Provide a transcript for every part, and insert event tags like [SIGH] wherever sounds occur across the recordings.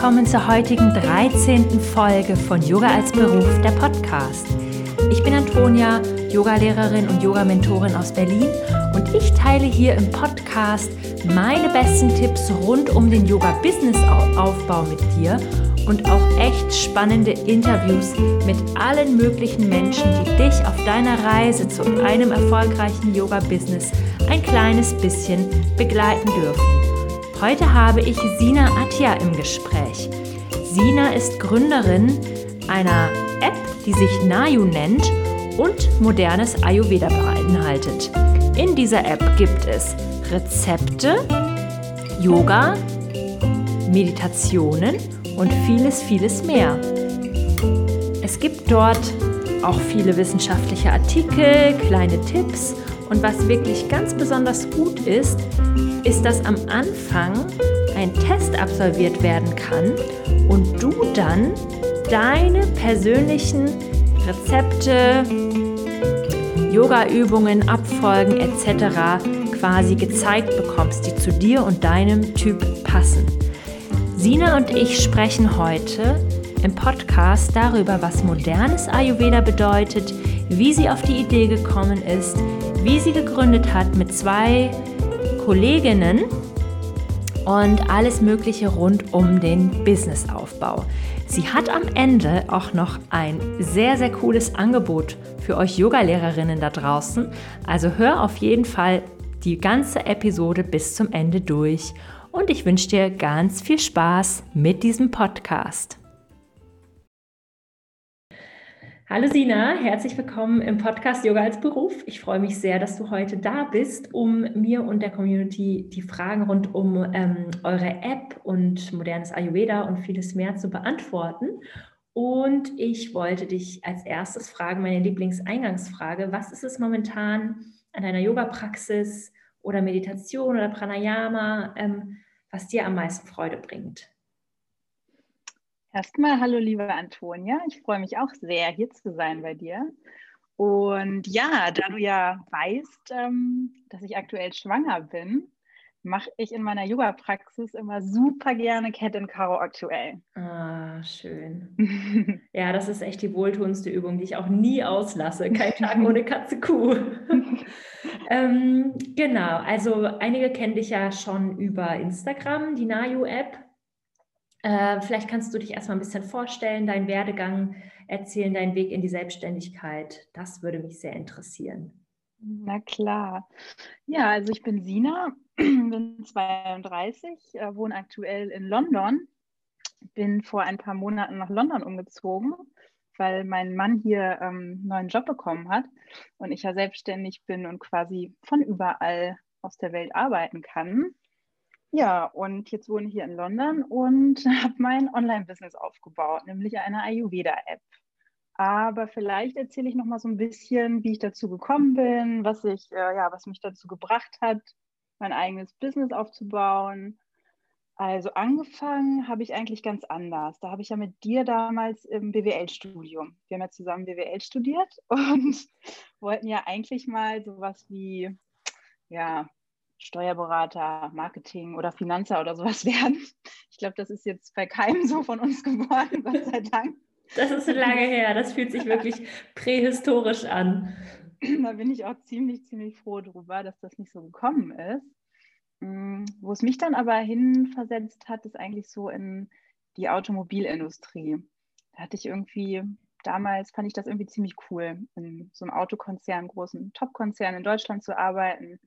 willkommen zur heutigen 13. Folge von Yoga als Beruf, der Podcast. Ich bin Antonia, Yogalehrerin und Yogamentorin aus Berlin und ich teile hier im Podcast meine besten Tipps rund um den Yoga-Business-Aufbau mit dir und auch echt spannende Interviews mit allen möglichen Menschen, die dich auf deiner Reise zu einem erfolgreichen Yoga-Business ein kleines bisschen begleiten dürfen. Heute habe ich Sina Attia im Gespräch. Sina ist Gründerin einer App, die sich Nayu nennt und modernes Ayurveda beinhaltet. In dieser App gibt es Rezepte, Yoga, Meditationen und vieles, vieles mehr. Es gibt dort auch viele wissenschaftliche Artikel, kleine Tipps und was wirklich ganz besonders gut ist, ist, dass am Anfang ein Test absolviert werden kann und du dann deine persönlichen Rezepte, Yoga-Übungen, Abfolgen etc. quasi gezeigt bekommst, die zu dir und deinem Typ passen. Sina und ich sprechen heute im Podcast darüber, was modernes Ayurveda bedeutet, wie sie auf die Idee gekommen ist, wie sie gegründet hat mit zwei Kolleginnen und alles Mögliche rund um den Businessaufbau. Sie hat am Ende auch noch ein sehr, sehr cooles Angebot für euch Yogalehrerinnen da draußen. Also hör auf jeden Fall die ganze Episode bis zum Ende durch und ich wünsche dir ganz viel Spaß mit diesem Podcast. Hallo Sina, herzlich willkommen im Podcast Yoga als Beruf. Ich freue mich sehr, dass du heute da bist, um mir und der Community die Fragen rund um ähm, eure App und modernes Ayurveda und vieles mehr zu beantworten. Und ich wollte dich als erstes fragen, meine Lieblingseingangsfrage, was ist es momentan an deiner Yoga-Praxis oder Meditation oder Pranayama, ähm, was dir am meisten Freude bringt? Erstmal hallo liebe Antonia, ich freue mich auch sehr, hier zu sein bei dir. Und ja, da du ja weißt, ähm, dass ich aktuell schwanger bin, mache ich in meiner Yoga-Praxis immer super gerne Cat and Karo aktuell. Ah, schön. [LAUGHS] ja, das ist echt die wohltuendste Übung, die ich auch nie auslasse. Kein Tag [LAUGHS] ohne Katze Kuh. [LAUGHS] ähm, genau, also einige kennen dich ja schon über Instagram, die Nayu-App. Äh, vielleicht kannst du dich erstmal ein bisschen vorstellen, deinen Werdegang erzählen, deinen Weg in die Selbstständigkeit. Das würde mich sehr interessieren. Na klar. Ja, also ich bin Sina, [CLEARS THROAT] bin 32, äh, wohne aktuell in London, bin vor ein paar Monaten nach London umgezogen, weil mein Mann hier ähm, einen neuen Job bekommen hat und ich ja selbstständig bin und quasi von überall aus der Welt arbeiten kann. Ja, und jetzt wohne ich hier in London und [LAUGHS] habe mein Online-Business aufgebaut, nämlich eine Ayurveda-App. Aber vielleicht erzähle ich noch mal so ein bisschen, wie ich dazu gekommen bin, was ich, äh, ja, was mich dazu gebracht hat, mein eigenes Business aufzubauen. Also angefangen habe ich eigentlich ganz anders. Da habe ich ja mit dir damals im BWL-Studium. Wir haben ja zusammen BWL studiert [LAUGHS] und wollten ja eigentlich mal sowas wie ja, Steuerberater, Marketing oder Finanzer oder sowas [LAUGHS] werden. Ich glaube, das ist jetzt bei keinem so von uns geworden, [LAUGHS] Gott sei Dank. Das ist lange her, das fühlt sich wirklich [LAUGHS] prähistorisch an. Da bin ich auch ziemlich, ziemlich froh darüber, dass das nicht so gekommen ist. Mm, wo es mich dann aber hinversetzt hat, ist eigentlich so in die Automobilindustrie. Da hatte ich irgendwie, damals fand ich das irgendwie ziemlich cool, in so einem Autokonzern, großen Top-Konzern in Deutschland zu arbeiten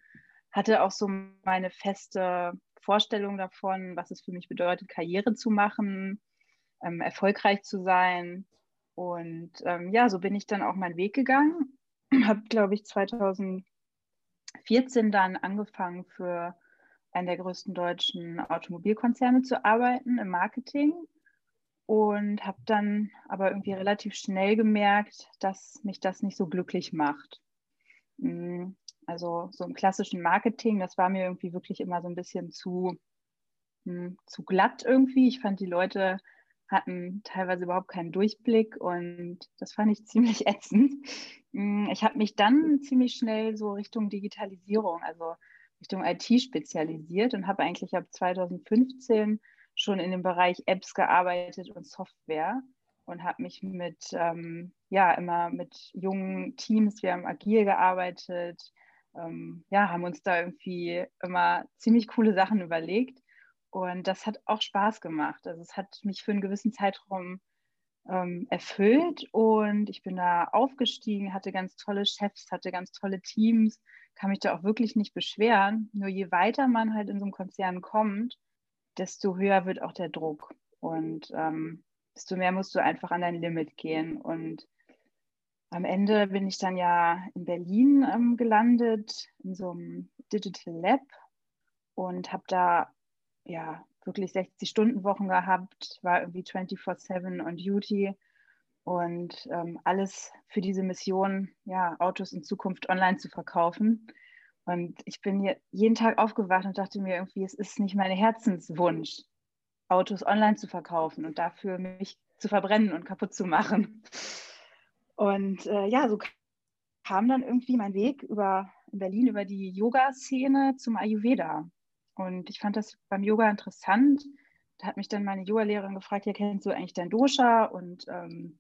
hatte auch so meine feste Vorstellung davon, was es für mich bedeutet, Karriere zu machen, ähm, erfolgreich zu sein. Und ähm, ja, so bin ich dann auch meinen Weg gegangen. [CLEARS THROAT] Habe, glaube ich, 2014 dann angefangen für einen der größten deutschen Automobilkonzerne zu arbeiten im Marketing und habe dann aber irgendwie relativ schnell gemerkt, dass mich das nicht so glücklich macht. Also so im klassischen Marketing, das war mir irgendwie wirklich immer so ein bisschen zu, mh, hm, zu glatt irgendwie. Ich fand, die Leute hatten teilweise überhaupt keinen Durchblick und das fand ich [LAUGHS] ziemlich ätzend. Hm, ich habe mich dann ziemlich schnell so Richtung Digitalisierung, also Richtung IT spezialisiert und habe eigentlich ab 2015 schon in dem Bereich Apps gearbeitet und Software und habe mich mit, ähm, ja, immer mit jungen Teams, wir haben agil gearbeitet, ähm, ja, haben uns da irgendwie immer ziemlich coole Sachen überlegt. Und das hat auch Spaß gemacht. Also es hat mich für einen gewissen Zeitraum ähm, erfüllt und ich bin da aufgestiegen, hatte ganz tolle Chefs, hatte ganz tolle Teams, kann mich da auch wirklich nicht beschweren. Nur je weiter man halt in so einem Konzern kommt, desto höher wird auch der Druck und ähm, desto mehr musst du einfach an dein Limit gehen. Und am Ende bin ich dann ja in Berlin ähm, gelandet, in so einem Digital Lab und habe da ja wirklich 60-Stunden-Wochen gehabt, war irgendwie 24-7 on Duty und ähm, alles für diese Mission, ja, Autos in Zukunft online zu verkaufen. Und ich bin hier jeden Tag aufgewacht und dachte mir irgendwie, es ist nicht mein Herzenswunsch, Autos online zu verkaufen und dafür mich zu verbrennen und kaputt zu machen. Und äh, ja, so kam dann irgendwie mein Weg über in Berlin über die Yoga-Szene zum Ayurveda. Und ich fand das beim Yoga interessant. Da hat mich dann meine Yoga-Lehrerin gefragt, ja, kennst du eigentlich dein Dosha und ähm,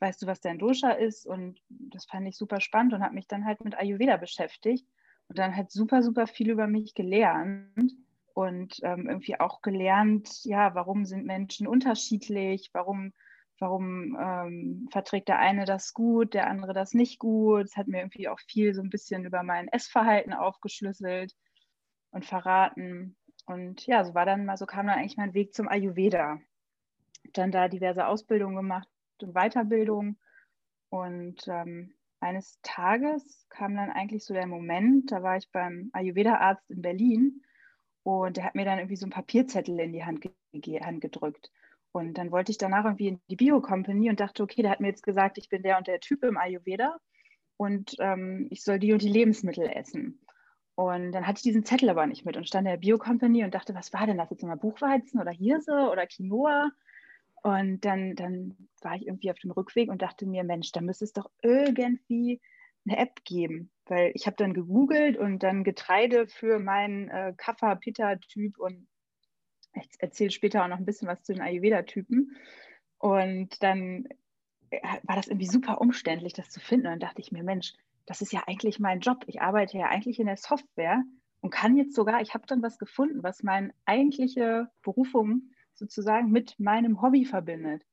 weißt du, was dein Dosha ist? Und das fand ich super spannend und habe mich dann halt mit Ayurveda beschäftigt und dann halt super, super viel über mich gelernt und ähm, irgendwie auch gelernt, ja, warum sind Menschen unterschiedlich, warum, warum ähm, verträgt der eine das gut, der andere das nicht gut. Es hat mir irgendwie auch viel so ein bisschen über mein Essverhalten aufgeschlüsselt und verraten. Und ja, so war dann mal, so kam dann eigentlich mein Weg zum Ayurveda. Dann da diverse Ausbildungen gemacht und Weiterbildung. Und ähm, eines Tages kam dann eigentlich so der Moment, da war ich beim Ayurveda-Arzt in Berlin und der hat mir dann irgendwie so ein Papierzettel in die Hand, ge Hand gedrückt. Und dann wollte ich danach irgendwie in die Bio-Company und dachte, okay, der hat mir jetzt gesagt, ich bin der und der Typ im Ayurveda und ähm, ich soll die und die Lebensmittel essen. Und dann hatte ich diesen Zettel aber nicht mit und stand in der Bio-Company und dachte, was war denn das jetzt nochmal? Buchweizen oder Hirse oder Quinoa? Und dann, dann war ich irgendwie auf dem Rückweg und dachte mir, Mensch, da müsste es doch irgendwie eine App geben. Weil ich habe dann gegoogelt und dann Getreide für meinen äh, Kapha-Pitta-Typ und ich erzähle später auch noch ein bisschen was zu den Ayurveda-Typen. Und dann äh, war das irgendwie super umständlich, das zu finden. Und dann dachte ich mir, Mensch, das ist ja eigentlich mein Job. Ich arbeite ja eigentlich in der Software und kann jetzt sogar, ich habe dann was gefunden, was meine eigentliche Berufung sozusagen mit meinem Hobby verbindet.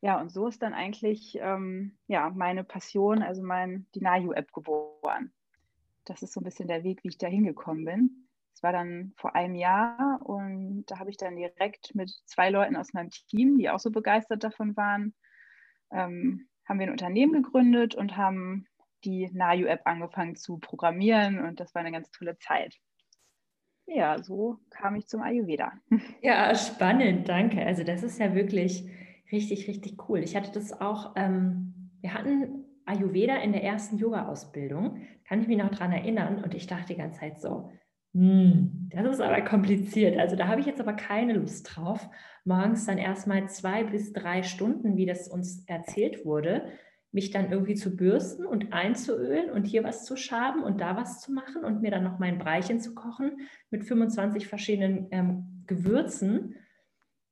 Ja, und so ist dann eigentlich ähm, ja, meine Passion, also mein Dinayu-App geboren. Das ist so ein bisschen der Weg, wie ich da hingekommen bin. Es war dann vor einem Jahr und da habe ich dann direkt mit zwei Leuten aus meinem Team, die auch so begeistert davon waren, ähm, haben wir ein Unternehmen gegründet und haben die Nayu-App angefangen zu programmieren und das war eine ganz tolle Zeit. Ja, so kam ich zum Ayurveda. [LAUGHS] Ja, spannend, danke. Also das ist ja wirklich richtig, richtig cool. Ich hatte das auch, ähm, wir hatten Ayurveda in der ersten Yoga-Ausbildung, kann ich mich noch daran erinnern und ich dachte die ganze Zeit so, das ist aber kompliziert. Also da habe ich jetzt aber keine Lust drauf, morgens dann erstmal zwei bis drei Stunden, wie das uns erzählt wurde, mich dann irgendwie zu bürsten und einzuölen und hier was zu schaben und da was zu machen und mir dann noch mein Breichen zu kochen mit 25 verschiedenen ähm, Gewürzen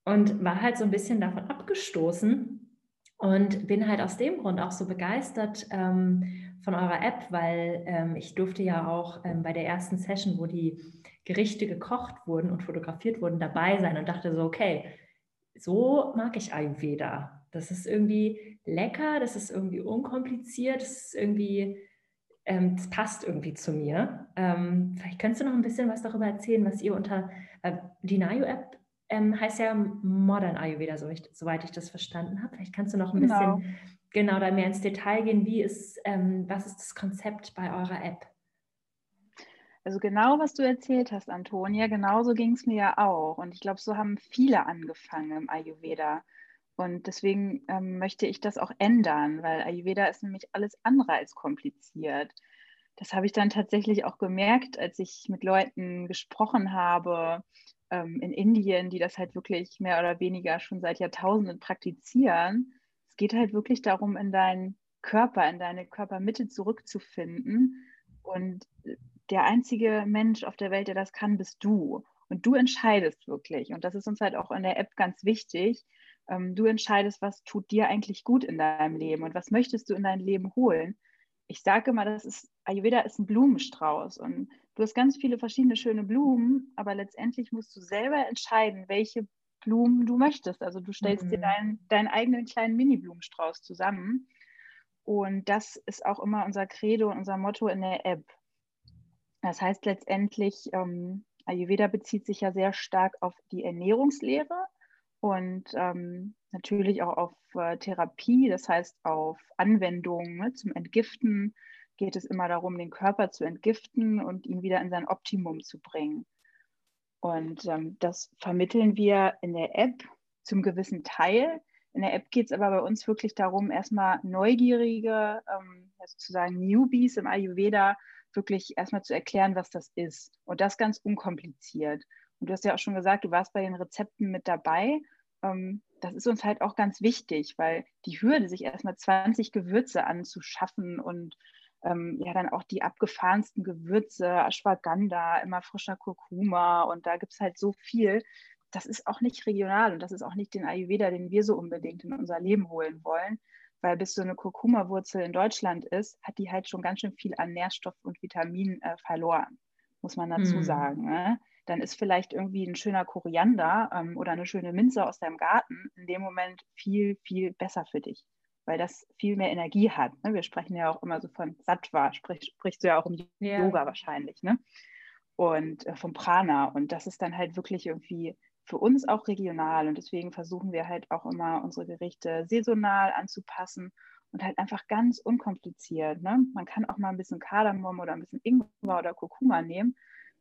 und war halt so ein bisschen davon abgestoßen und bin halt aus dem Grund auch so begeistert ähm, von eurer App, weil ähm, ich durfte ja auch ähm, bei der ersten Session, wo die Gerichte gekocht wurden und fotografiert wurden, dabei sein und dachte so, okay, so mag ich Ayurveda. Das ist irgendwie lecker, das ist irgendwie unkompliziert, das ist irgendwie, ähm, das passt irgendwie zu mir. Ähm, vielleicht könntest du noch ein bisschen was darüber erzählen, was ihr unter äh, die Nayo-App ähm, heißt ja Modern Ayurveda, so ich, soweit ich das verstanden habe. Vielleicht kannst du noch ein genau. bisschen genau da mehr ins Detail gehen. Wie ist, ähm, was ist das Konzept bei eurer App? Also genau, was du erzählt hast, Antonia, genauso ging es mir ja auch. Und ich glaube, so haben viele angefangen im Ayurveda. Und deswegen ähm, möchte ich das auch ändern, weil Ayurveda ist nämlich alles andere als kompliziert. Das habe ich dann tatsächlich auch gemerkt, als ich mit Leuten gesprochen habe ähm, in Indien, die das halt wirklich mehr oder weniger schon seit Jahrtausenden praktizieren. Es geht halt wirklich darum, in deinen Körper, in deine Körpermitte zurückzufinden. Und der einzige Mensch auf der Welt, der das kann, bist du. Und du entscheidest wirklich. Und das ist uns halt auch in der App ganz wichtig. Ähm, du entscheidest, was tut dir eigentlich gut in deinem Leben und was möchtest du in dein Leben holen. Ich sage immer, das ist, Ayurveda ist ein Blumenstrauß und du hast ganz viele verschiedene schöne Blumen, aber letztendlich musst du selber entscheiden, welche Blumen du möchtest. Also du stellst mhm. dir deinen, deinen eigenen kleinen Mini-Blumenstrauß zusammen. Und das ist auch immer unser Credo und unser Motto in der App. Das heißt letztendlich, ähm, Ayurveda bezieht sich ja sehr stark auf die Ernährungslehre und ähm, natürlich auch auf äh, Therapie, das heißt auf Anwendungen ne, zum Entgiften geht es immer darum, den Körper zu entgiften und ihn wieder in sein Optimum zu bringen. Und ähm, das vermitteln wir in der App zum gewissen Teil. In der App geht es aber bei uns wirklich darum, erstmal neugierige, ähm, sozusagen Newbies im Ayurveda wirklich erstmal zu erklären, was das ist. Und das ganz unkompliziert. Und du hast ja auch schon gesagt, du warst bei den Rezepten mit dabei. Ähm, das ist uns halt auch ganz wichtig, weil die Hürde, sich erstmal 20 Gewürze anzuschaffen und ähm, ja dann auch die abgefahrensten Gewürze, Ashwagandha, immer frischer Kurkuma und da gibt es halt so viel. Das ist auch nicht regional und das ist auch nicht den Ayurveda, den wir so unbedingt in unser Leben holen wollen, weil bis so eine Kurkuma-Wurzel in Deutschland ist, hat die halt schon ganz schön viel an Nährstoff und Vitaminen äh, verloren, muss man dazu hm. sagen. Ne? Dann ist vielleicht irgendwie ein schöner Koriander ähm, oder eine schöne Minze aus deinem Garten in dem Moment viel, viel besser für dich weil das viel mehr Energie hat. Ne? Wir sprechen ja auch immer so von Sattva, sprich, sprichst du ja auch um yeah. Yoga wahrscheinlich, ne? Und äh, vom Prana. Und das ist dann halt wirklich irgendwie für uns auch regional. Und deswegen versuchen wir halt auch immer unsere Gerichte saisonal anzupassen und halt einfach ganz unkompliziert. Ne? Man kann auch mal ein bisschen Kardamom oder ein bisschen Ingwer oder Kurkuma nehmen.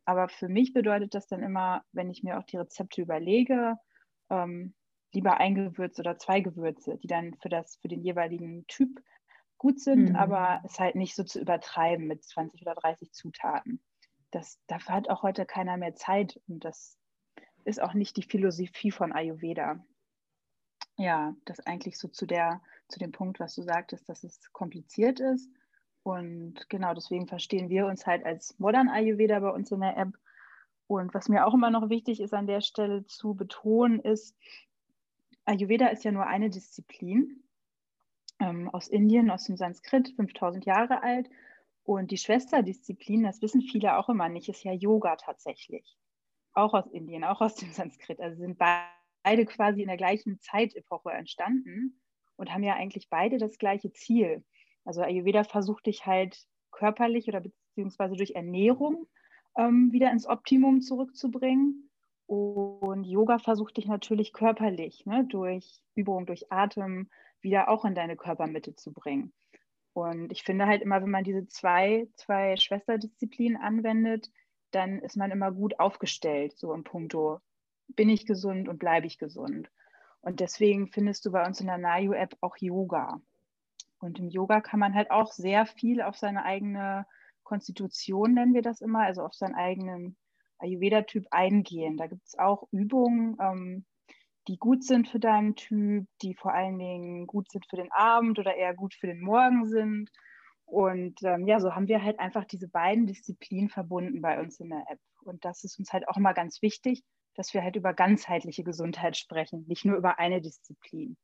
Aber für mich bedeutet das dann immer, wenn ich mir auch die Rezepte überlege, ähm, lieber ein Gewürz oder zwei Gewürze, die dann für, das, für den jeweiligen Typ gut sind, mhm. aber es halt nicht so zu übertreiben mit 20 oder 30 Zutaten. Das, dafür hat auch heute keiner mehr Zeit und das ist auch nicht die Philosophie von Ayurveda. Ja, das eigentlich so zu, der, zu dem Punkt, was du sagtest, dass es kompliziert ist. Und genau deswegen verstehen wir uns halt als Modern Ayurveda bei uns in der App. Und was mir auch immer noch wichtig ist an der Stelle zu betonen, ist, Ayurveda ist ja nur eine Disziplin ähm, aus Indien, aus dem Sanskrit, 5000 Jahre alt. Und die Schwesterdisziplin, das wissen viele auch immer nicht, ist ja Yoga tatsächlich. Auch aus Indien, auch aus dem Sanskrit. Also sind beide quasi in der gleichen Zeitepoche entstanden und haben ja eigentlich beide das gleiche Ziel. Also Ayurveda versucht dich halt körperlich oder beziehungsweise durch Ernährung ähm, wieder ins Optimum zurückzubringen. Und Yoga versucht dich natürlich körperlich, ne, durch Übung, durch Atem wieder auch in deine Körpermitte zu bringen. Und ich finde halt immer, wenn man diese zwei, zwei Schwesterdisziplinen anwendet, dann ist man immer gut aufgestellt, so im Punkto, bin ich gesund und bleibe ich gesund. Und deswegen findest du bei uns in der Nayu-App auch Yoga. Und im Yoga kann man halt auch sehr viel auf seine eigene Konstitution, nennen wir das immer, also auf seinen eigenen Ayurveda-Typ eingehen. Da gibt es auch Übungen, ähm, die gut sind für deinen Typ, die vor allen Dingen gut sind für den Abend oder eher gut für den Morgen sind. Und ähm, ja, so haben wir halt einfach diese beiden Disziplinen verbunden bei uns in der App. Und das ist uns halt auch immer ganz wichtig, dass wir halt über ganzheitliche Gesundheit sprechen, nicht nur über eine Disziplin.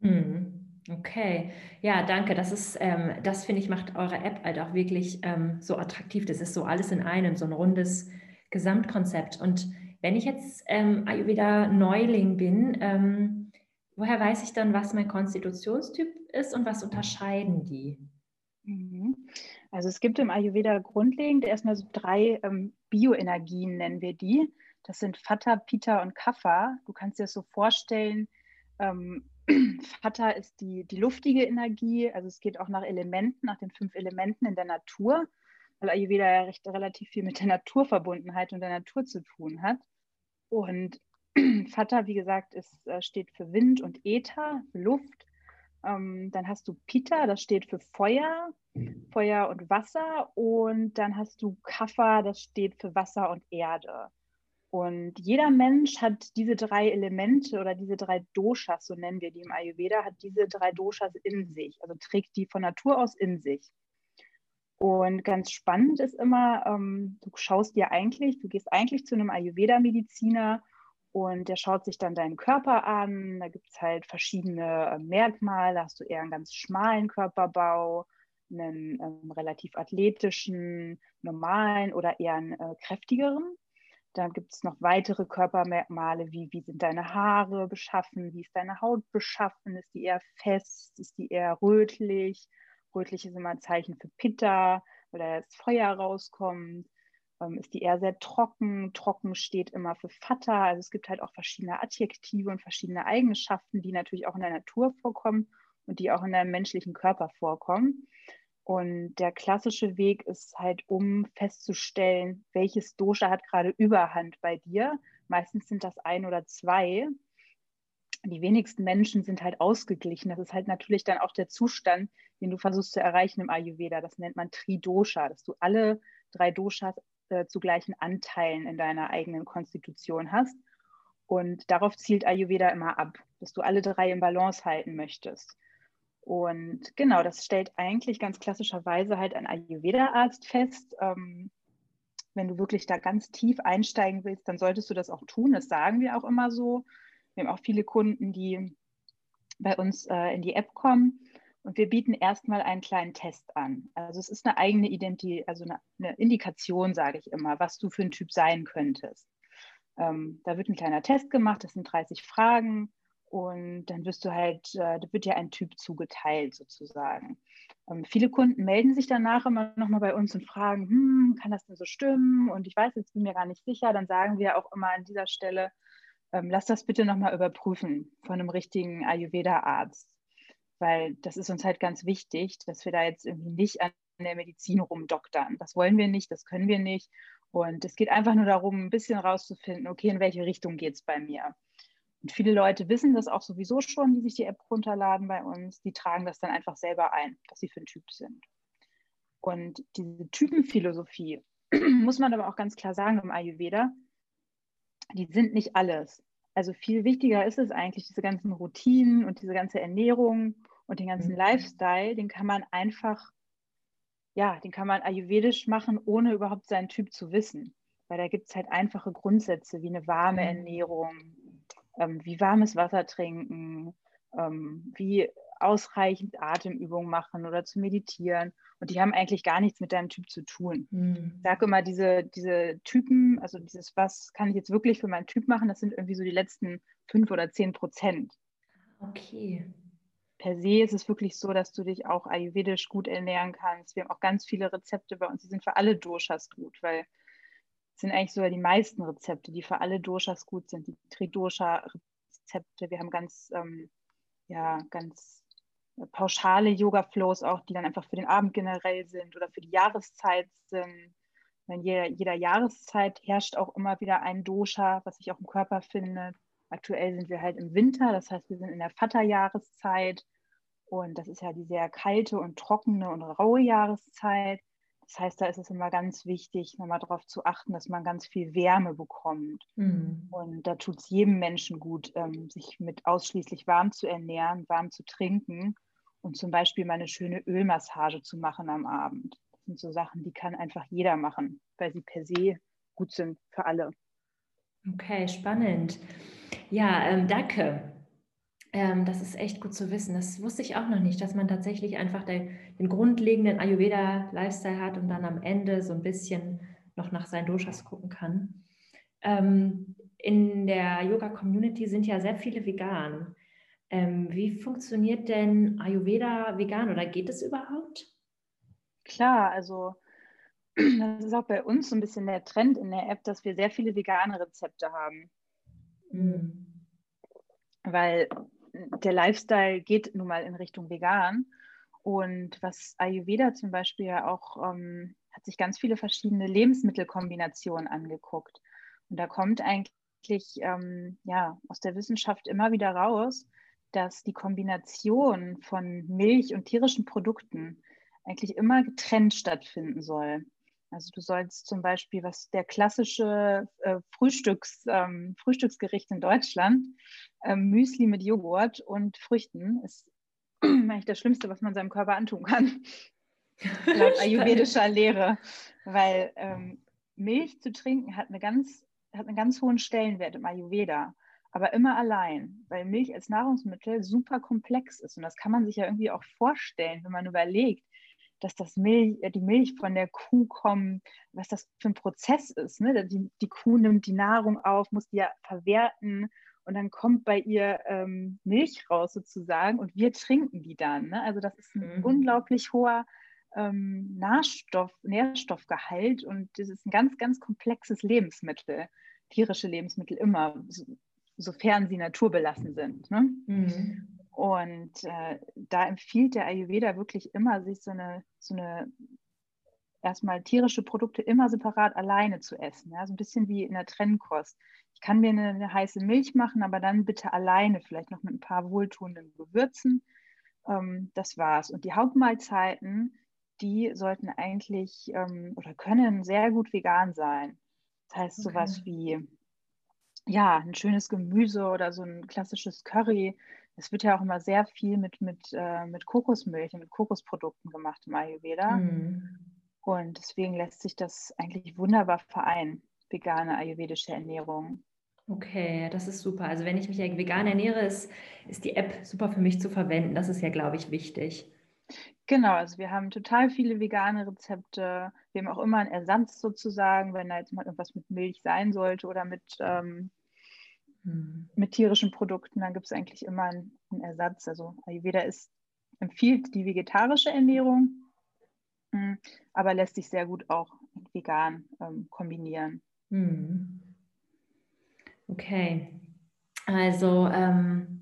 Hm, okay, ja, danke. Das ist, ähm, das finde ich, macht eure App halt auch wirklich ähm, so attraktiv. Das ist so alles in einem, so ein rundes Gesamtkonzept. Und wenn ich jetzt ähm, Ayurveda Neuling bin, ähm, woher weiß ich dann, was mein Konstitutionstyp ist und was unterscheiden die? Mhm. Also es gibt im Ayurveda grundlegend erstmal so drei ähm, Bioenergien, nennen wir die. Das sind Vata, Pitta und Kapha. Du kannst dir das so vorstellen, ähm, [CLEARS THROAT] Vata ist die, die luftige Energie, also es geht auch nach Elementen, nach den fünf Elementen in der Natur weil Ayurveda ja recht, relativ viel mit der Naturverbundenheit und der Natur zu tun hat. Und [CLEARS THROAT] Vata, wie gesagt, ist, äh, steht für Wind und Äther, Luft. Ähm, dann hast du Pitta, das steht für Feuer, Feuer und Wasser. Und dann hast du Kapha, das steht für Wasser und Erde. Und jeder Mensch hat diese drei Elemente oder diese drei Doshas, so nennen wir die im Ayurveda, hat diese drei Doshas in sich, also trägt die von Natur aus in sich. Und ganz spannend ist immer, ähm, du schaust dir eigentlich, du gehst eigentlich zu einem Ayurveda-Mediziner und der schaut sich dann deinen Körper an. Da gibt es halt verschiedene äh, Merkmale. Da hast du eher einen ganz schmalen Körperbau, einen ähm, relativ athletischen, normalen oder eher einen äh, kräftigeren. Dann gibt es noch weitere Körpermerkmale, wie wie sind deine Haare beschaffen, wie ist deine Haut beschaffen, ist die eher fest, ist die eher rötlich. Rötlich ist immer ein Zeichen für Pitta, weil da das Feuer rauskommt ähm, ist die eher sehr trocken. Trocken steht immer für Vater. Also es gibt halt auch verschiedene Adjektive und verschiedene Eigenschaften, die natürlich auch in der Natur vorkommen und die auch in deinem menschlichen Körper vorkommen. Und der klassische Weg ist halt, um festzustellen, welches Dosha hat gerade Überhand bei dir. Meistens sind das ein oder zwei. Die wenigsten Menschen sind halt ausgeglichen. Das ist halt natürlich dann auch der Zustand, den du versuchst zu erreichen im Ayurveda. Das nennt man Tridosha, dass du alle drei Doshas äh, zu gleichen Anteilen in deiner eigenen Konstitution hast. Und darauf zielt Ayurveda immer ab, dass du alle drei im Balance halten möchtest. Und genau, das stellt eigentlich ganz klassischerweise halt ein Ayurveda-Arzt fest. Ähm, wenn du wirklich da ganz tief einsteigen willst, dann solltest du das auch tun. Das sagen wir auch immer so. Wir haben auch viele Kunden, die bei uns äh, in die App kommen und wir bieten erstmal einen kleinen Test an. Also es ist eine eigene Identität, also eine, eine Indikation, sage ich immer, was du für ein Typ sein könntest. Ähm, da wird ein kleiner Test gemacht, das sind 30 Fragen und dann wirst du halt, äh, da wird dir ein Typ zugeteilt sozusagen. Ähm, viele Kunden melden sich danach immer nochmal bei uns und fragen, hm, kann das denn so stimmen? Und ich weiß jetzt bin mir gar nicht sicher. Dann sagen wir auch immer an dieser Stelle, ähm, lass das bitte nochmal überprüfen von einem richtigen Ayurveda-Arzt weil das ist uns halt ganz wichtig, dass wir da jetzt irgendwie nicht an der Medizin rumdoktern. Das wollen wir nicht, das können wir nicht. Und es geht einfach nur darum, ein bisschen rauszufinden, okay, in welche Richtung geht es bei mir. Und viele Leute wissen das auch sowieso schon, die sich die App runterladen bei uns. Die tragen das dann einfach selber ein, was sie für ein Typ sind. Und diese Typenphilosophie, [CLEARS THROAT] muss man aber auch ganz klar sagen im Ayurveda, die sind nicht alles. Also viel wichtiger ist es eigentlich, diese ganzen Routinen und diese ganze Ernährung und den ganzen mhm. Lifestyle, den kann man einfach, ja, den kann man ayurvedisch machen, ohne überhaupt seinen Typ zu wissen. Weil da gibt es halt einfache Grundsätze wie eine warme mhm. Ernährung, ähm, wie warmes Wasser trinken, ähm, wie ausreichend Atemübungen machen oder zu meditieren und die haben eigentlich gar nichts mit deinem Typ zu tun. Mhm. Ich sage immer, diese, diese Typen, also dieses, was kann ich jetzt wirklich für meinen Typ machen, das sind irgendwie so die letzten fünf oder zehn Prozent. Okay. Per se ist es wirklich so, dass du dich auch ayurvedisch gut ernähren kannst. Wir haben auch ganz viele Rezepte bei uns, die sind für alle Doshas gut, weil es sind eigentlich sogar die meisten Rezepte, die für alle Doshas gut sind. Die Tridosha-Rezepte, wir haben ganz, ähm, ja, ganz pauschale Yoga-Flows auch, die dann einfach für den Abend generell sind oder für die Jahreszeit sind. In jeder, jeder Jahreszeit herrscht auch immer wieder ein Dosha, was sich auch im Körper findet. Aktuell sind wir halt im Winter, das heißt, wir sind in der Vata-Jahreszeit und das ist ja die sehr kalte und trockene und raue Jahreszeit. Das heißt, da ist es immer ganz wichtig, nochmal darauf zu achten, dass man ganz viel Wärme bekommt. Mhm. Und da tut es jedem Menschen gut, ähm, sich mit ausschließlich warm zu ernähren, warm zu trinken und zum Beispiel mal eine schöne Ölmassage zu machen am Abend. Das sind so Sachen, die kann einfach jeder machen, weil sie per se gut sind für alle. Okay, spannend. Ja, ähm, danke. Ähm, das ist echt gut zu wissen. Das wusste ich auch noch nicht, dass man tatsächlich einfach den, den grundlegenden Ayurveda-Lifestyle hat und dann am Ende so ein bisschen noch nach seinen Doshas gucken kann. Ähm, in der Yoga-Community sind ja sehr viele vegan. Ähm, wie funktioniert denn Ayurveda vegan oder geht es überhaupt? Klar, also das ist auch bei uns so ein bisschen der Trend in der App, dass wir sehr viele vegane Rezepte haben. Mhm. Weil der Lifestyle geht nun mal in Richtung vegan. Und was Ayurveda zum Beispiel ja auch, ähm, hat sich ganz viele verschiedene Lebensmittelkombinationen angeguckt. Und da kommt eigentlich ähm, ja, aus der Wissenschaft immer wieder raus, dass die Kombination von Milch und tierischen Produkten eigentlich immer getrennt stattfinden soll. Also du sollst zum Beispiel, was der klassische äh, Frühstücks, ähm, Frühstücksgericht in Deutschland, äh, Müsli mit Joghurt und Früchten, ist [CLEARS THROAT] eigentlich das Schlimmste, was man seinem Körper antun kann. [LAUGHS] laut ayurvedischer Lehre, weil ähm, Milch zu trinken hat, eine ganz, hat einen ganz hohen Stellenwert im Ayurveda, aber immer allein, weil Milch als Nahrungsmittel super komplex ist und das kann man sich ja irgendwie auch vorstellen, wenn man überlegt, dass das Milch, äh, die Milch von der Kuh kommt, was das für ein Prozess ist. Ne? Die, die Kuh nimmt die Nahrung auf, muss die ja verwerten und dann kommt bei ihr ähm, Milch raus sozusagen und wir trinken die dann. Ne? Also das ist ein mhm. unglaublich hoher ähm, Nährstoff, Nährstoffgehalt und das ist ein ganz, ganz komplexes Lebensmittel, tierische Lebensmittel immer, sofern sie naturbelassen sind. Ne? Mhm. Und äh, da empfiehlt der Ayurveda wirklich immer, sich so eine, so eine erstmal tierische Produkte immer separat alleine zu essen. Ja? So ein bisschen wie in der Trennkost. Ich kann mir eine, eine, heiße Milch machen, aber dann bitte alleine, vielleicht noch mit ein paar wohltuenden Gewürzen. Ähm, das war's. Und die Hauptmahlzeiten, die sollten eigentlich ähm, oder können sehr gut vegan sein. Das heißt, okay. sowas wie ja, ein schönes Gemüse oder so ein klassisches Curry es wird ja auch immer sehr viel mit, mit, äh, mit Kokosmilch und mit Kokosprodukten gemacht im Ayurveda. Mhm. Und deswegen lässt sich das eigentlich wunderbar vereinen, vegane ayurvedische Ernährung. Okay, das ist super. Also wenn ich mich ja vegan ernähre, ist, ist die App super für mich zu verwenden. Das ist ja, glaube ich, wichtig. Genau, also wir haben total viele vegane Rezepte. Wir haben auch immer einen Ersatz sozusagen, wenn da jetzt mal irgendwas mit Milch sein sollte oder mit ähm, Mhm. mit tierischen Produkten, dann gibt es eigentlich immer einen, einen, Ersatz. Also Ayurveda ist, empfiehlt die vegetarische Ernährung, hm, aber lässt sich sehr gut auch vegan ähm, kombinieren. Mhm. Okay, also ähm,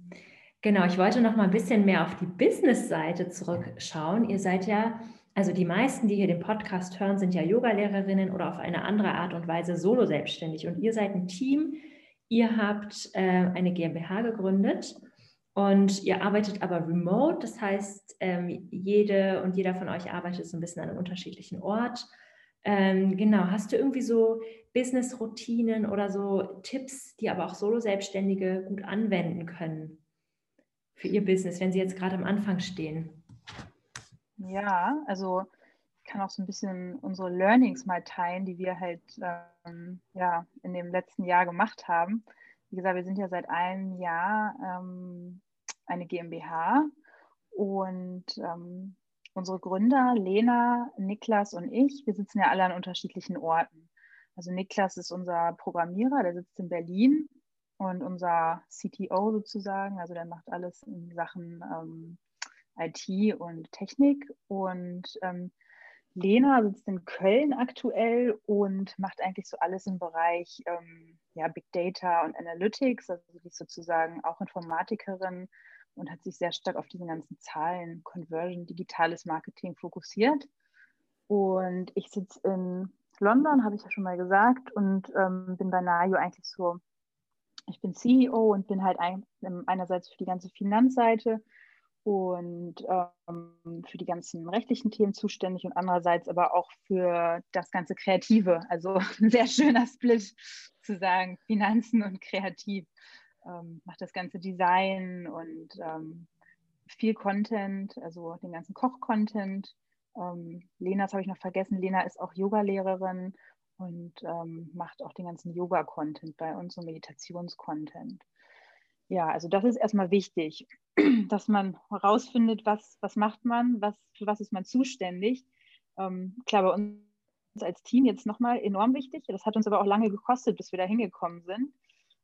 genau, ich wollte noch mal ein bisschen mehr auf die Business-Seite zurückschauen. Ihr seid ja also die meisten, die hier den Podcast hören, sind ja Yogalehrerinnen oder auf eine andere Art und Weise solo selbstständig. Und ihr seid ein Team, Ihr habt äh, eine GmbH gegründet und ihr arbeitet aber remote. Das heißt, ähm, jede und jeder von euch arbeitet so ein bisschen an einem unterschiedlichen Ort. Ähm, genau, hast du irgendwie so Business-Routinen oder so Tipps, die aber auch Solo-Selbstständige gut anwenden können für ihr Business, wenn sie jetzt gerade am Anfang stehen? Ja, also ich kann auch so ein bisschen unsere Learnings mal teilen, die wir halt ähm, ja, in dem letzten Jahr gemacht haben. Wie gesagt, wir sind ja seit einem Jahr ähm, eine GmbH und ähm, unsere Gründer, Lena, Niklas und ich, wir sitzen ja alle an unterschiedlichen Orten. Also Niklas ist unser Programmierer, der sitzt in Berlin und unser CTO sozusagen, also der macht alles in Sachen ähm, IT und Technik und ähm, Lena sitzt in Köln aktuell und macht eigentlich so alles im Bereich ähm, ja, Big Data und Analytics. Also sie ist sozusagen auch Informatikerin und hat sich sehr stark auf diese ganzen Zahlen, Conversion, digitales Marketing fokussiert. Und ich sitze in London, habe ich ja schon mal gesagt, und ähm, bin bei Nayo eigentlich so, ich bin CEO und bin halt ein, einerseits für die ganze Finanzseite und ähm, für die ganzen rechtlichen Themen zuständig und andererseits aber auch für das ganze Kreative. Also [LAUGHS] ein sehr schöner Split zu sagen, Finanzen und Kreativ. Ähm, macht das ganze Design und ähm, viel Content, also den ganzen Koch-Content. Ähm, Lena, das habe ich noch vergessen, Lena ist auch Yogalehrerin und ähm, macht auch den ganzen Yoga-Content bei uns und Meditations-Content. Ja, also das ist erstmal wichtig. [CLEARS THROAT] dass man herausfindet, was, was macht man, was, für was ist man zuständig. Ähm, klar, bei uns als Team jetzt nochmal enorm wichtig. Das hat uns aber auch lange gekostet, bis wir da hingekommen sind.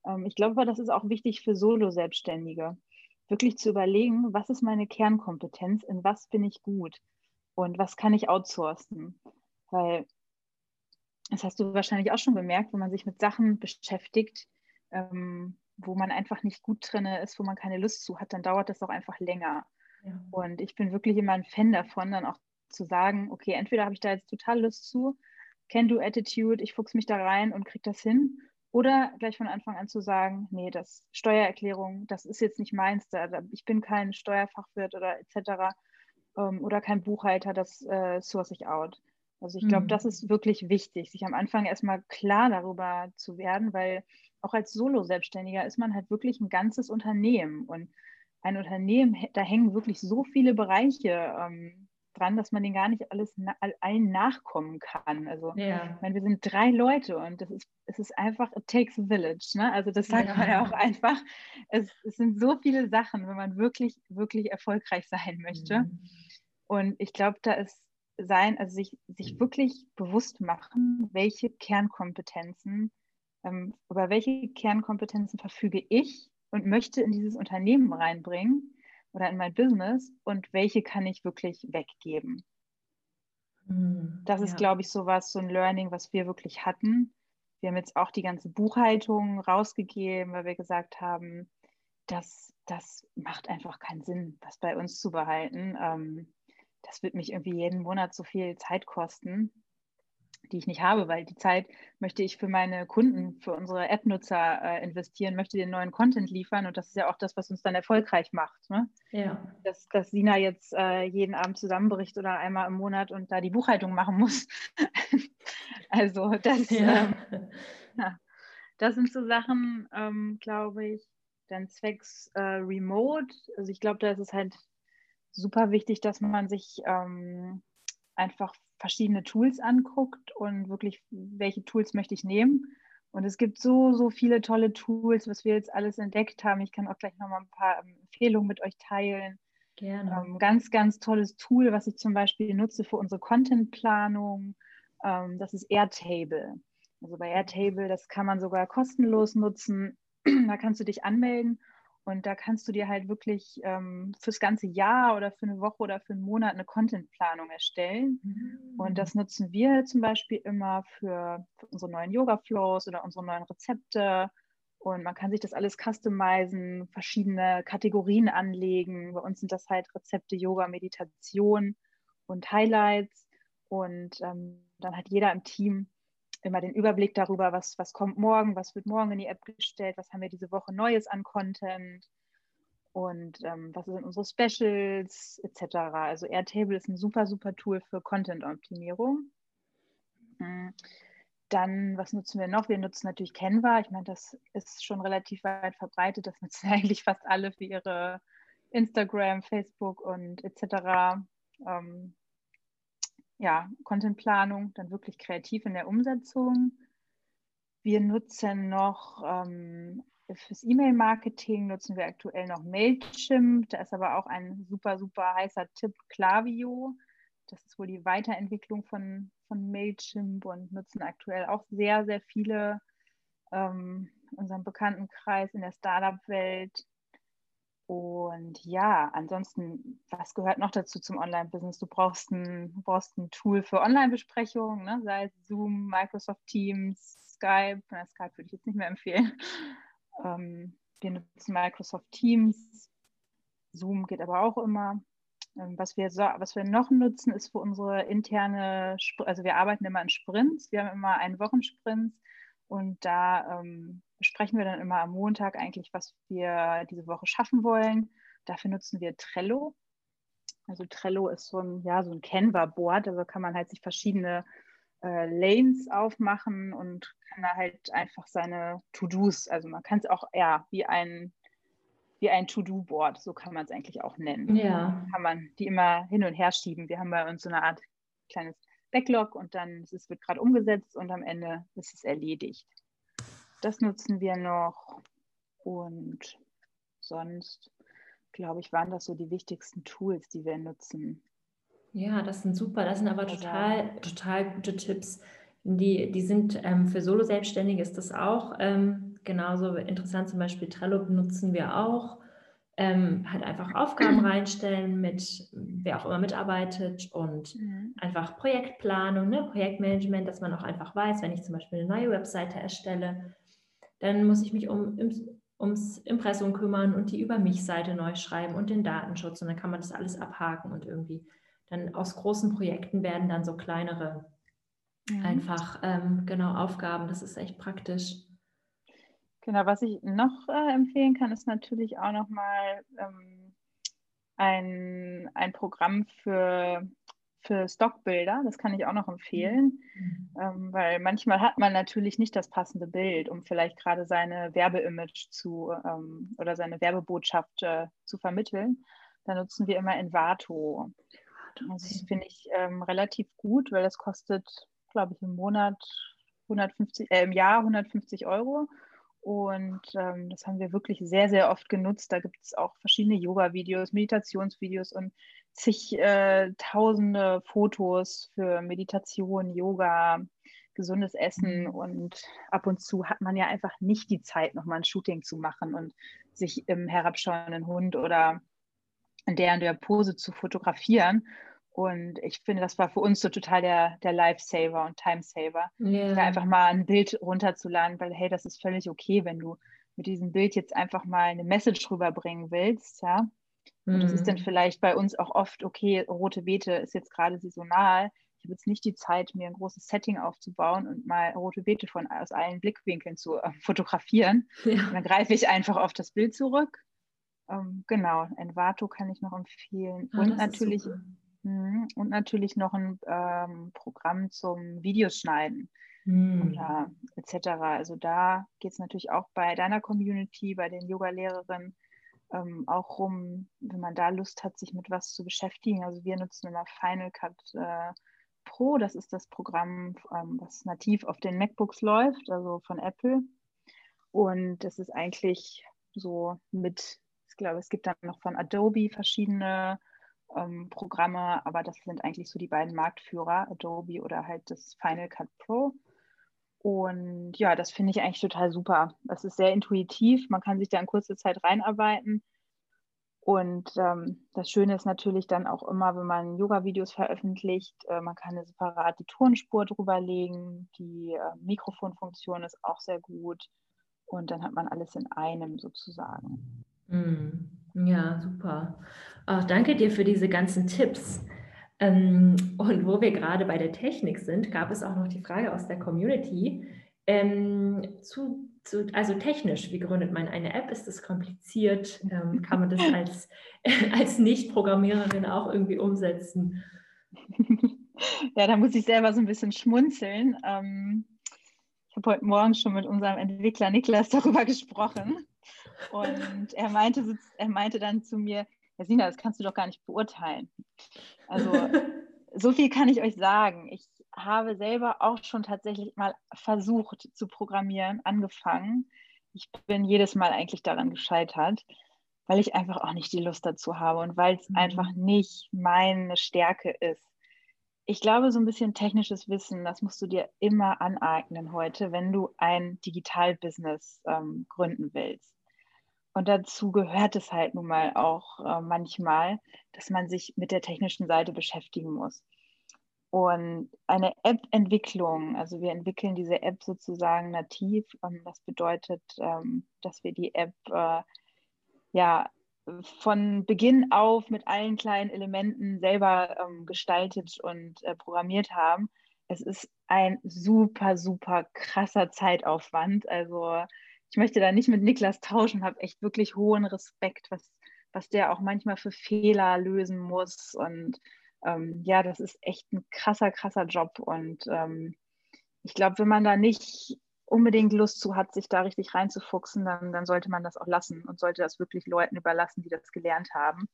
Ähm, ich glaube, das ist auch wichtig für Solo-Selbstständige, wirklich zu überlegen, was ist meine Kernkompetenz, in was bin ich gut und was kann ich outsourcen. Weil, das hast du wahrscheinlich auch schon gemerkt, wenn man sich mit Sachen beschäftigt, ähm, wo man einfach nicht gut drin ist, wo man keine Lust zu hat, dann dauert das auch einfach länger. Ja. Und ich bin wirklich immer ein Fan davon, dann auch zu sagen, okay, entweder habe ich da jetzt total Lust zu, Can-Do-Attitude, ich fuchs mich da rein und kriege das hin. Oder gleich von Anfang an zu sagen, nee, das Steuererklärung, das ist jetzt nicht meins, da, ich bin kein Steuerfachwirt oder etc. Ähm, oder kein Buchhalter, das äh, source ich out. Also ich glaube, mhm. das ist wirklich wichtig, sich am Anfang erstmal klar darüber zu werden, weil auch als Solo-Selbstständiger ist man halt wirklich ein ganzes Unternehmen. Und ein Unternehmen, da hängen wirklich so viele Bereiche ähm, dran, dass man den gar nicht alles allen nachkommen kann. Also ja. ich meine, wir sind drei Leute und das ist, es ist einfach, it takes a village. Ne? Also das sagt ja. man ja auch einfach. Es, es, sind so viele Sachen, wenn man wirklich, wirklich erfolgreich sein möchte. Mhm. Und ich glaube, da ist sein, also sich, sich wirklich bewusst machen, welche Kernkompetenzen, ähm, über welche Kernkompetenzen verfüge ich und möchte in dieses Unternehmen reinbringen oder in mein Business und welche kann ich wirklich weggeben. Mhm, das ist, ja. glaube ich, so was, so ein Learning, was wir wirklich hatten. Wir haben jetzt auch die ganze Buchhaltung rausgegeben, weil wir gesagt haben, das, das macht einfach keinen Sinn, das bei uns zu behalten. Ähm, das wird mich irgendwie jeden Monat so viel Zeit kosten die ich nicht habe, weil die Zeit möchte ich für meine Kunden, für unsere App-Nutzer äh, investieren, möchte den neuen Content liefern und das ist ja auch das, was uns dann erfolgreich macht. Ne? Ja. Dass, dass Sina jetzt äh, jeden Abend zusammenbricht oder einmal im Monat und da die Buchhaltung machen muss. [LAUGHS] also das, ja. ähm, ja. das sind so Sachen, ähm, glaube ich, dann zwecks äh, Remote. Also ich glaube, da ist es halt super wichtig, dass man sich ähm, einfach verschiedene Tools anguckt und wirklich, welche Tools möchte ich nehmen. Und es gibt so, so viele tolle Tools, was wir jetzt alles entdeckt haben. Ich kann auch gleich nochmal ein paar ähm, Empfehlungen mit euch teilen. Gerne. Ähm, ganz, ganz tolles Tool, was ich zum Beispiel nutze für unsere Contentplanung. Ähm, das ist Airtable. Also bei Airtable, das kann man sogar kostenlos nutzen. [CLEARS THROAT] da kannst du dich anmelden und da kannst du dir halt wirklich ähm, fürs ganze Jahr oder für eine Woche oder für einen Monat eine Contentplanung erstellen. Mhm. Und das nutzen wir zum Beispiel immer für, für unsere neuen Yoga-Flows oder unsere neuen Rezepte. Und man kann sich das alles customizen, verschiedene Kategorien anlegen. Bei uns sind das halt Rezepte, Yoga, Meditation und Highlights. Und ähm, dann hat jeder im Team immer den Überblick darüber, was, was kommt morgen, was wird morgen in die App gestellt, was haben wir diese Woche Neues an Content und ähm, was sind unsere Specials etc. Also Airtable ist ein super, super Tool für Content-Optimierung. Mhm. Dann, was nutzen wir noch? Wir nutzen natürlich Canva. Ich meine, das ist schon relativ weit verbreitet. Das nutzen [LAUGHS] eigentlich fast alle für ihre Instagram, Facebook und etc. Ähm, ja, Contentplanung, dann wirklich kreativ in der Umsetzung. Wir nutzen noch ähm, fürs E-Mail-Marketing nutzen wir aktuell noch Mailchimp. Da ist aber auch ein super, super heißer Tipp Klaviyo. Das ist wohl die Weiterentwicklung von, von Mailchimp und nutzen aktuell auch sehr, sehr viele ähm, in unserem Bekanntenkreis in der Startup-Welt. Und ja, ansonsten, was gehört noch dazu zum Online-Business? Du brauchst ein, brauchst ein Tool für Online-Besprechungen, ne? sei es Zoom, Microsoft Teams, Skype. Na, Skype würde ich jetzt nicht mehr empfehlen. [LAUGHS] Ähm, wir nutzen Microsoft Teams. Zoom geht aber auch immer. Ähm, was, wir so, was wir noch nutzen, ist für unsere interne, also wir arbeiten immer in Sprints. Wir haben immer einen Wochensprints und da ähm, besprechen wir dann immer am Montag eigentlich, was wir diese Woche schaffen wollen. Dafür nutzen wir Trello. Also Trello ist so ein, ja, so ein Canva-Board, also kann man halt sich verschiedene äh, Lanes aufmachen und kann da halt einfach seine To-Dos, also man kann es auch ja wie ein wie ein To-Do-Board, so kann man es eigentlich auch nennen. Ja. Kann man die immer hin und her schieben. Wir haben bei uns so eine Art kleines Backlog und dann es wird gerade umgesetzt und am Ende ist es erledigt. Das nutzen wir noch. Und sonst, glaube ich, waren das so die wichtigsten Tools, die wir nutzen. Ja, das sind super. Das sind aber total, total gute Tipps. Die, die sind ähm, für Solo-Selbstständige ist das auch ähm, genauso interessant. Zum Beispiel Trello benutzen wir auch. Ähm, halt einfach Aufgaben [CLEARS THROAT] reinstellen mit wer auch immer mitarbeitet und mhm. einfach Projektplanung, ne, Projektmanagement, dass man auch einfach weiß, wenn ich zum Beispiel eine neue Webseite erstelle, dann muss ich mich um, ums Impressum kümmern und die Über mich-Seite neu schreiben und den Datenschutz. Und dann kann man das alles abhaken und irgendwie dann aus großen Projekten werden dann so kleinere mhm. einfach ähm, genau Aufgaben. Das ist echt praktisch. Genau, was ich noch äh, empfehlen kann, ist natürlich auch nochmal ähm, ein, ein Programm für für Stockbilder. Das kann ich auch noch empfehlen, mhm. ähm, weil manchmal hat man natürlich nicht das passende Bild, um vielleicht gerade seine Werbeimage zu ähm, oder seine Werbebotschaft äh, zu vermitteln. Da nutzen wir immer Envato. Also das finde ich ähm, relativ gut, weil das kostet, glaube ich, im Monat 150, äh, im Jahr 150 Euro. Und ähm, das haben wir wirklich sehr, sehr oft genutzt. Da gibt es auch verschiedene Yoga-Videos, Meditationsvideos und zig äh, tausende Fotos für Meditation, Yoga, gesundes Essen. Mhm. Und ab und zu hat man ja einfach nicht die Zeit, nochmal ein Shooting zu machen und sich im herabschauenden Hund oder in der und der Pose zu fotografieren. Und ich finde, das war für uns so total der, der Lifesaver und Timesaver, yeah. da einfach mal ein Bild runterzuladen, weil hey, das ist völlig okay, wenn du mit diesem Bild jetzt einfach mal eine Message rüberbringen willst, ja. Und das ist dann mhm. vielleicht bei uns auch oft, okay, rote Beete ist jetzt gerade saisonal. Ich habe jetzt nicht die Zeit, mir ein großes Setting aufzubauen und mal rote Beete von aus allen Blickwinkeln zu äh, fotografieren. [LAUGHS] Ja. Dann greife ich einfach auf das Bild zurück. Ähm, genau, Envato kann ich noch empfehlen. Ah, und natürlich Mhm. Und natürlich noch ein ähm, Programm zum Videoschneiden oder etc. Also da geht es natürlich auch bei deiner Community, bei den Yoga-Lehrerinnen ähm, auch rum, wenn man da Lust hat, sich mit was zu beschäftigen. Also wir nutzen immer Final Cut äh, Pro, das ist das Programm, ähm, was nativ auf den MacBooks läuft, also von Apple. Und das ist eigentlich so mit, ich glaube, es gibt dann noch von Adobe verschiedene ähm, Programme, aber das sind eigentlich so die beiden Marktführer, Adobe oder halt das Final Cut Pro. Und ja, das finde ich eigentlich total super. Das ist sehr intuitiv, man kann sich da in kurzer Zeit reinarbeiten. Und ähm, das Schöne ist natürlich dann auch immer, wenn man Yoga-Videos veröffentlicht, äh, man kann eine separate Tonspur drüber legen. Die äh, Mikrofonfunktion ist auch sehr gut. Und dann hat man alles in einem sozusagen. Mm. Ja, super. Auch danke dir für diese ganzen Tipps. Ähm, und wo wir gerade bei der Technik sind, gab es auch noch die Frage aus der Community. Ähm, zu, zu, also technisch, wie gründet man eine App? Ist das kompliziert? Ähm, kann man das als, [LAUGHS] als Nicht-Programmiererin auch irgendwie umsetzen? [LAUGHS] Ja, da muss ich selber so ein bisschen schmunzeln. Ähm, ich habe heute Morgen schon mit unserem Entwickler Niklas darüber gesprochen. Und er meinte, er meinte dann zu mir, Jasina, das kannst du doch gar nicht beurteilen. Also [LAUGHS] so viel kann ich euch sagen. Ich habe selber auch schon tatsächlich mal versucht zu programmieren, angefangen. Ich bin jedes Mal eigentlich daran gescheitert, weil ich einfach auch nicht die Lust dazu habe und weil es mhm. einfach nicht meine Stärke ist. Ich glaube, so ein bisschen technisches Wissen, das musst du dir immer aneignen heute, wenn du ein Digitalbusiness ähm, gründen willst. Und dazu gehört es halt nun mal auch äh, manchmal, dass man sich mit der technischen Seite beschäftigen muss. Und eine App-Entwicklung, also wir entwickeln diese App sozusagen nativ. Ähm, das bedeutet, ähm, dass wir die App äh, ja von Beginn auf mit allen kleinen Elementen selber ähm, gestaltet und äh, programmiert haben. Es ist ein super, super krasser Zeitaufwand. Also ich möchte da nicht mit Niklas tauschen, habe echt wirklich hohen Respekt, was, was der auch manchmal für Fehler lösen muss. Und ähm, ja, das ist echt ein krasser, krasser Job. Und ähm, ich glaube, wenn man da nicht unbedingt Lust zu hat, sich da richtig reinzufuchsen, dann, dann sollte man das auch lassen und sollte das wirklich Leuten überlassen, die das gelernt haben.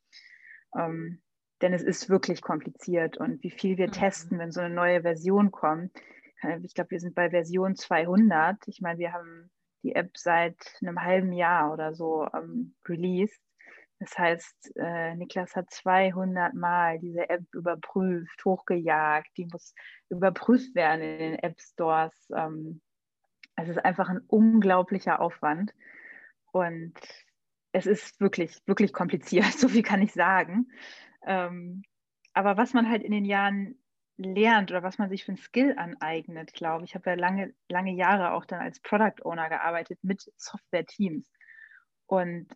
Ähm, denn es ist wirklich kompliziert und wie viel wir mhm. testen, wenn so eine neue Version kommt. Ich glaube, wir sind bei Version 200. Ich meine, wir haben die App seit einem halben Jahr oder so ähm, released. Das heißt, äh, Niklas hat 200 Mal diese App überprüft, hochgejagt. Die muss überprüft werden in den App Stores. Ähm, es ist einfach ein unglaublicher Aufwand. Und es ist wirklich, wirklich kompliziert, [LAUGHS] so viel kann ich sagen. Ähm, aber was man halt in den Jahren lernt oder was man sich für ein Skill aneignet, glaube ich. Ich habe ja lange, lange Jahre auch dann als Product Owner gearbeitet mit Software-Teams. Und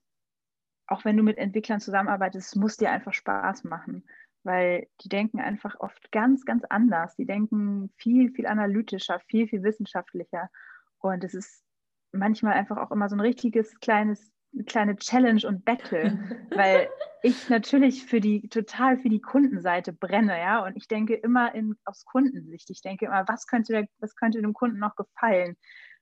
auch wenn du mit Entwicklern zusammenarbeitest, muss dir einfach Spaß machen, weil die denken einfach oft ganz, ganz anders. Die denken viel, viel analytischer, viel, viel wissenschaftlicher. Und es ist manchmal einfach auch immer so ein richtiges kleines eine kleine Challenge und Battle, weil ich [LAUGHS] natürlich für die total für die Kundenseite brenne, ja, und ich denke immer in, aus Kundensicht. Ich denke immer, was könnte, der, was könnte dem Kunden noch gefallen?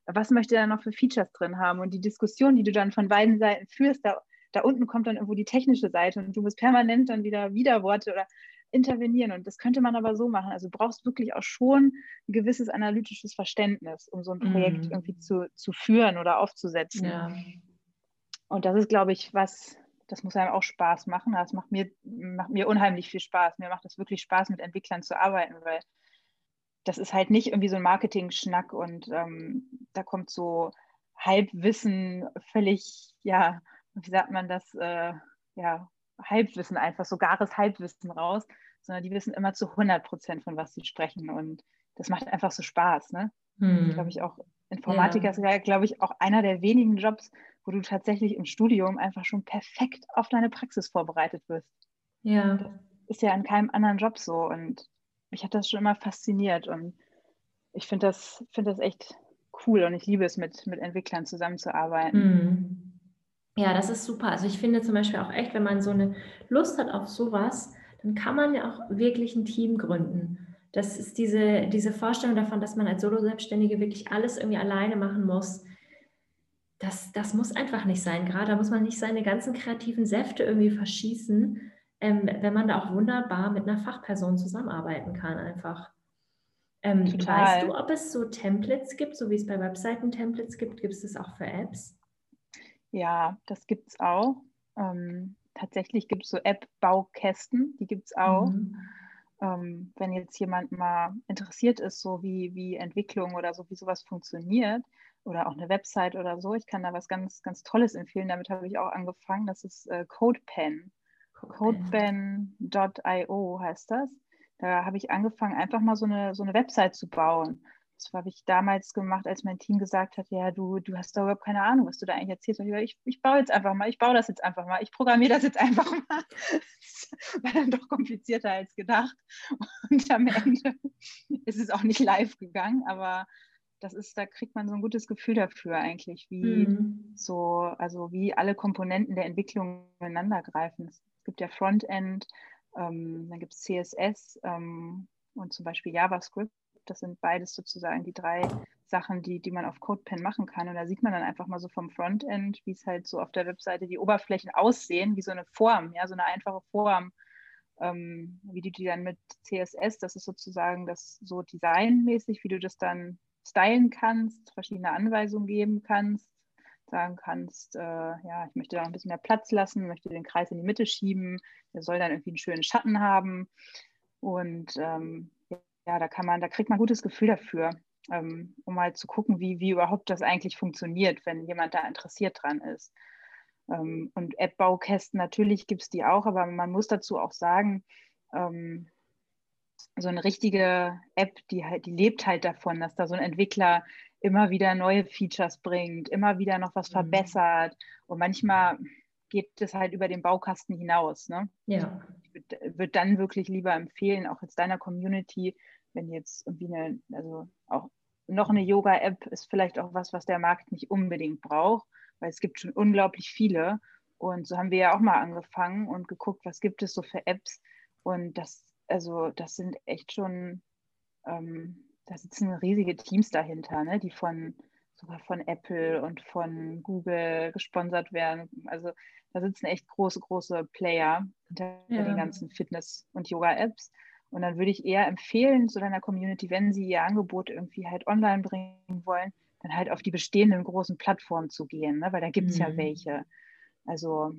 Was möchte er noch für Features drin haben? Und die Diskussion, die du dann von beiden Seiten führst, da, da unten kommt dann irgendwo die technische Seite und du bist permanent dann wieder Widerworte oder intervenieren. Und das könnte man aber so machen. Also du brauchst wirklich auch schon ein gewisses analytisches Verständnis, um so ein Projekt mm. irgendwie zu, zu führen oder aufzusetzen. Ja. Und das ist, glaube ich, was, das muss einem auch Spaß machen. Das macht mir, macht mir unheimlich viel Spaß. Mir macht es wirklich Spaß, mit Entwicklern zu arbeiten, weil das ist halt nicht irgendwie so ein Marketing-Schnack und ähm, da kommt so Halbwissen völlig, ja, wie sagt man das, äh, ja, Halbwissen einfach, so gares Halbwissen raus, sondern die wissen immer zu 100 Prozent, von was sie sprechen und das macht einfach so Spaß, ne? Hm. Glaube ich auch, Informatiker ja. ist, glaube ich, auch einer der wenigen Jobs, wo du tatsächlich im Studium einfach schon perfekt auf deine Praxis vorbereitet wirst. Ja. Das ist ja in keinem anderen Job so und mich hat das schon immer fasziniert und ich finde das, find das echt cool und ich liebe es, mit, mit Entwicklern zusammenzuarbeiten. Mhm. Ja, das ist super. Also ich finde zum Beispiel auch echt, wenn man so eine Lust hat auf sowas, dann kann man ja auch wirklich ein Team gründen. Das ist diese, diese Vorstellung davon, dass man als Solo-Selbstständige wirklich alles irgendwie alleine machen muss. Das, das muss einfach nicht sein. Gerade da muss man nicht seine ganzen kreativen Säfte irgendwie verschießen, ähm, wenn man da auch wunderbar mit einer Fachperson zusammenarbeiten kann, einfach. Ähm, weißt du, ob es so Templates gibt, so wie es bei Webseiten Templates gibt? Gibt es das auch für Apps? Ja, das gibt es auch. Ähm, tatsächlich gibt es so App-Baukästen, die gibt es auch. Mhm. Ähm, wenn jetzt jemand mal interessiert ist, so wie, wie Entwicklung oder so, wie sowas funktioniert, oder auch eine Website oder so, ich kann da was ganz, ganz Tolles empfehlen. Damit habe ich auch angefangen. Das ist äh, CodePen. Codepen.io heißt das. Da habe ich angefangen, einfach mal so eine, so eine Website zu bauen. Das habe ich damals gemacht, als mein Team gesagt hat, ja, du, du hast da überhaupt keine Ahnung, was du da eigentlich erzählst. Und ich, ich, ich baue jetzt einfach mal, ich baue das jetzt einfach mal, ich programmiere das jetzt einfach mal. War dann doch komplizierter als gedacht. Und am Ende ist es auch nicht live gegangen, aber das ist, da kriegt man so ein gutes Gefühl dafür eigentlich, wie mhm. so, also wie alle Komponenten der Entwicklung ineinander greifen. Es gibt ja Frontend, ähm, dann gibt es CSS ähm, und zum Beispiel JavaScript. Das sind beides sozusagen die drei Sachen, die, die man auf CodePen machen kann. Und da sieht man dann einfach mal so vom Frontend, wie es halt so auf der Webseite die Oberflächen aussehen, wie so eine Form, ja, so eine einfache Form, ähm, wie du die dann mit CSS, das ist sozusagen das so designmäßig, wie du das dann stylen kannst, verschiedene Anweisungen geben kannst, sagen kannst, äh, ja, ich möchte da ein bisschen mehr Platz lassen, möchte den Kreis in die Mitte schieben, der soll dann irgendwie einen schönen Schatten haben. Und ähm, ja, da kann man, da kriegt man ein gutes Gefühl dafür, ähm, um mal zu gucken, wie, wie überhaupt das eigentlich funktioniert, wenn jemand da interessiert dran ist. Ähm, und App-Baukästen, natürlich gibt es die auch, aber man muss dazu auch sagen, ähm, so eine richtige App, die halt, die lebt halt davon, dass da so ein Entwickler immer wieder neue Features bringt, immer wieder noch was mhm. verbessert. Und manchmal geht es halt über den Baukasten hinaus. Ne? Ja. Ich würde würd dann wirklich lieber empfehlen, auch jetzt deiner Community, wenn jetzt irgendwie eine, also auch noch eine Yoga-App ist vielleicht auch was, was der Markt nicht unbedingt braucht, weil es gibt schon unglaublich viele. Und so haben wir ja auch mal angefangen und geguckt, was gibt es so für Apps. Und das, also das sind echt schon ähm, da sitzen riesige Teams dahinter, ne, die von sogar von Apple und von Google gesponsert werden. Also da sitzen echt große, große Player hinter ja. den ganzen Fitness- und Yoga-Apps. Und dann würde ich eher empfehlen zu deiner Community, wenn sie ihr Angebot irgendwie halt online bringen wollen, dann halt auf die bestehenden großen Plattformen zu gehen, ne? weil da gibt es mhm. ja welche. Also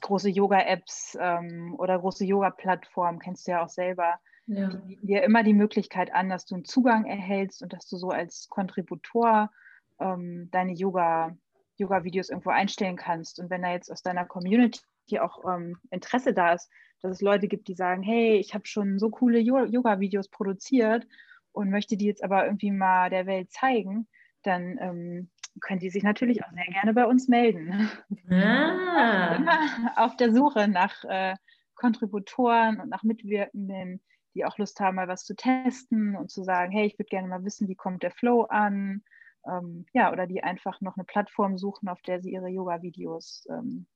große Yoga-Apps ähm, oder große Yoga-Plattformen, kennst du ja auch selber, ja. Die bieten dir immer die Möglichkeit an, dass du einen Zugang erhältst und dass du so als Kontributor ähm, deine Yoga, Yoga-Videos irgendwo einstellen kannst. Und wenn da jetzt aus deiner Community auch ähm, Interesse da ist, dass es Leute gibt, die sagen, hey, ich habe schon so coole Yoga-Videos produziert und möchte die jetzt aber irgendwie mal der Welt zeigen, dann ähm, können die sich natürlich auch sehr gerne bei uns melden. Ah. [LAUGHS] Immer auf der Suche nach äh, Kontributoren und nach Mitwirkenden, die auch Lust haben, mal was zu testen und zu sagen, hey, ich würde gerne mal wissen, wie kommt der Flow an. Ähm, ja, oder die einfach noch eine Plattform suchen, auf der sie ihre Yoga-Videos ähm,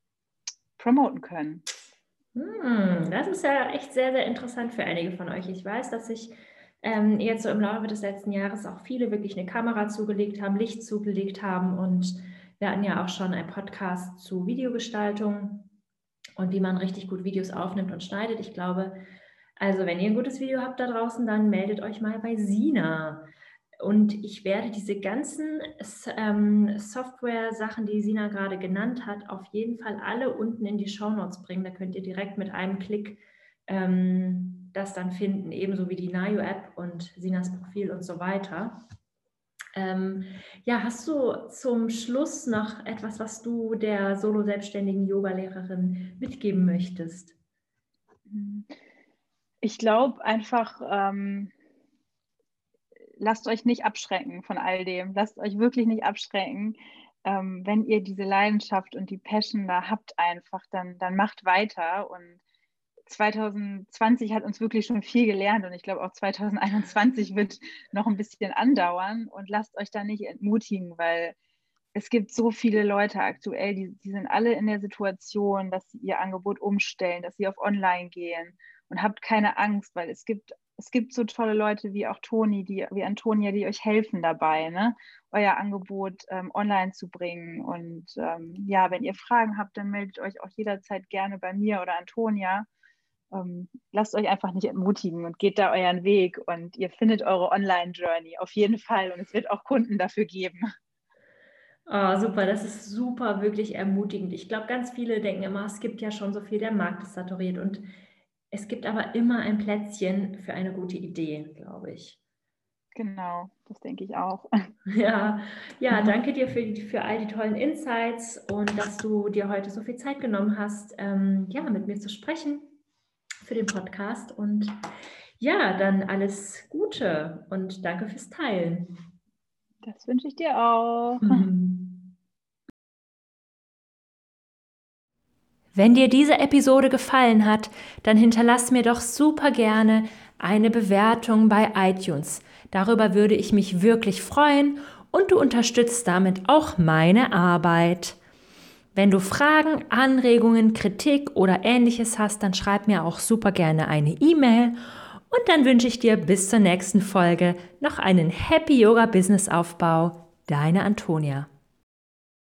promoten können. Hm, das ist ja echt sehr, sehr interessant für einige von euch. Ich weiß, dass sich ähm, jetzt so im Laufe des letzten Jahres auch viele wirklich eine Kamera zugelegt haben, Licht zugelegt haben und wir hatten ja auch schon einen Podcast zu Videogestaltung und wie man richtig gut Videos aufnimmt und schneidet. Ich glaube, Also, wenn ihr ein gutes Video habt da draußen, dann meldet euch mal bei Sina. Und ich werde diese ganzen ähm, Software-Sachen, die Sina gerade genannt hat, auf jeden Fall alle unten in die Show Notes bringen. Da könnt ihr direkt mit einem Klick ähm, das dann finden, ebenso wie die Nayo-App und Sinas Profil und so weiter. Ähm, ja, hast du zum Schluss noch etwas, was du der solo-selbstständigen Yoga-Lehrerin mitgeben möchtest? Ich glaube einfach, ähm, lasst euch nicht abschrecken von all dem. Lasst euch wirklich nicht abschrecken. Ähm, wenn ihr diese Leidenschaft und die Passion da habt einfach, dann, dann macht weiter und 2020 hat uns wirklich schon viel gelernt und ich glaube auch 2021 [LAUGHS] wird noch ein bisschen andauern und lasst euch da nicht entmutigen, weil es gibt so viele Leute aktuell, die, die sind alle in der Situation, dass sie ihr Angebot umstellen, dass sie auf Online gehen und habt keine Angst, weil es gibt, es gibt so tolle Leute wie auch Toni, die, wie Antonia, die euch helfen dabei, ne? euer Angebot ähm, online zu bringen. Und ähm, ja, wenn ihr Fragen habt, dann meldet euch auch jederzeit gerne bei mir oder Antonia ähm, lasst euch einfach nicht entmutigen und geht da euren Weg und ihr findet eure Online-Journey auf jeden Fall und es wird auch Kunden dafür geben. Oh, super, das ist super, wirklich ermutigend. Ich glaube, ganz viele denken immer, es gibt ja schon so viel, der Markt ist saturiert und es gibt aber immer ein Plätzchen für eine gute Idee, glaube ich. Genau, das denke ich auch. [LAUGHS] Ja, ja, danke dir für, für all die tollen Insights und dass du dir heute so viel Zeit genommen hast, ähm, ja, mit mir zu sprechen für den Podcast. Und ja, dann alles Gute und danke fürs Teilen. Das wünsche ich dir auch. Wenn dir diese Episode gefallen hat, dann hinterlass mir doch super gerne eine Bewertung bei iTunes. Darüber würde ich mich wirklich freuen und du unterstützt damit auch meine Arbeit. Wenn du Fragen, Anregungen, Kritik oder ähnliches hast, dann schreib mir auch super gerne eine E-Mail. Und dann wünsche ich dir bis zur nächsten Folge noch einen Happy Yoga Business Aufbau. Deine Antonia.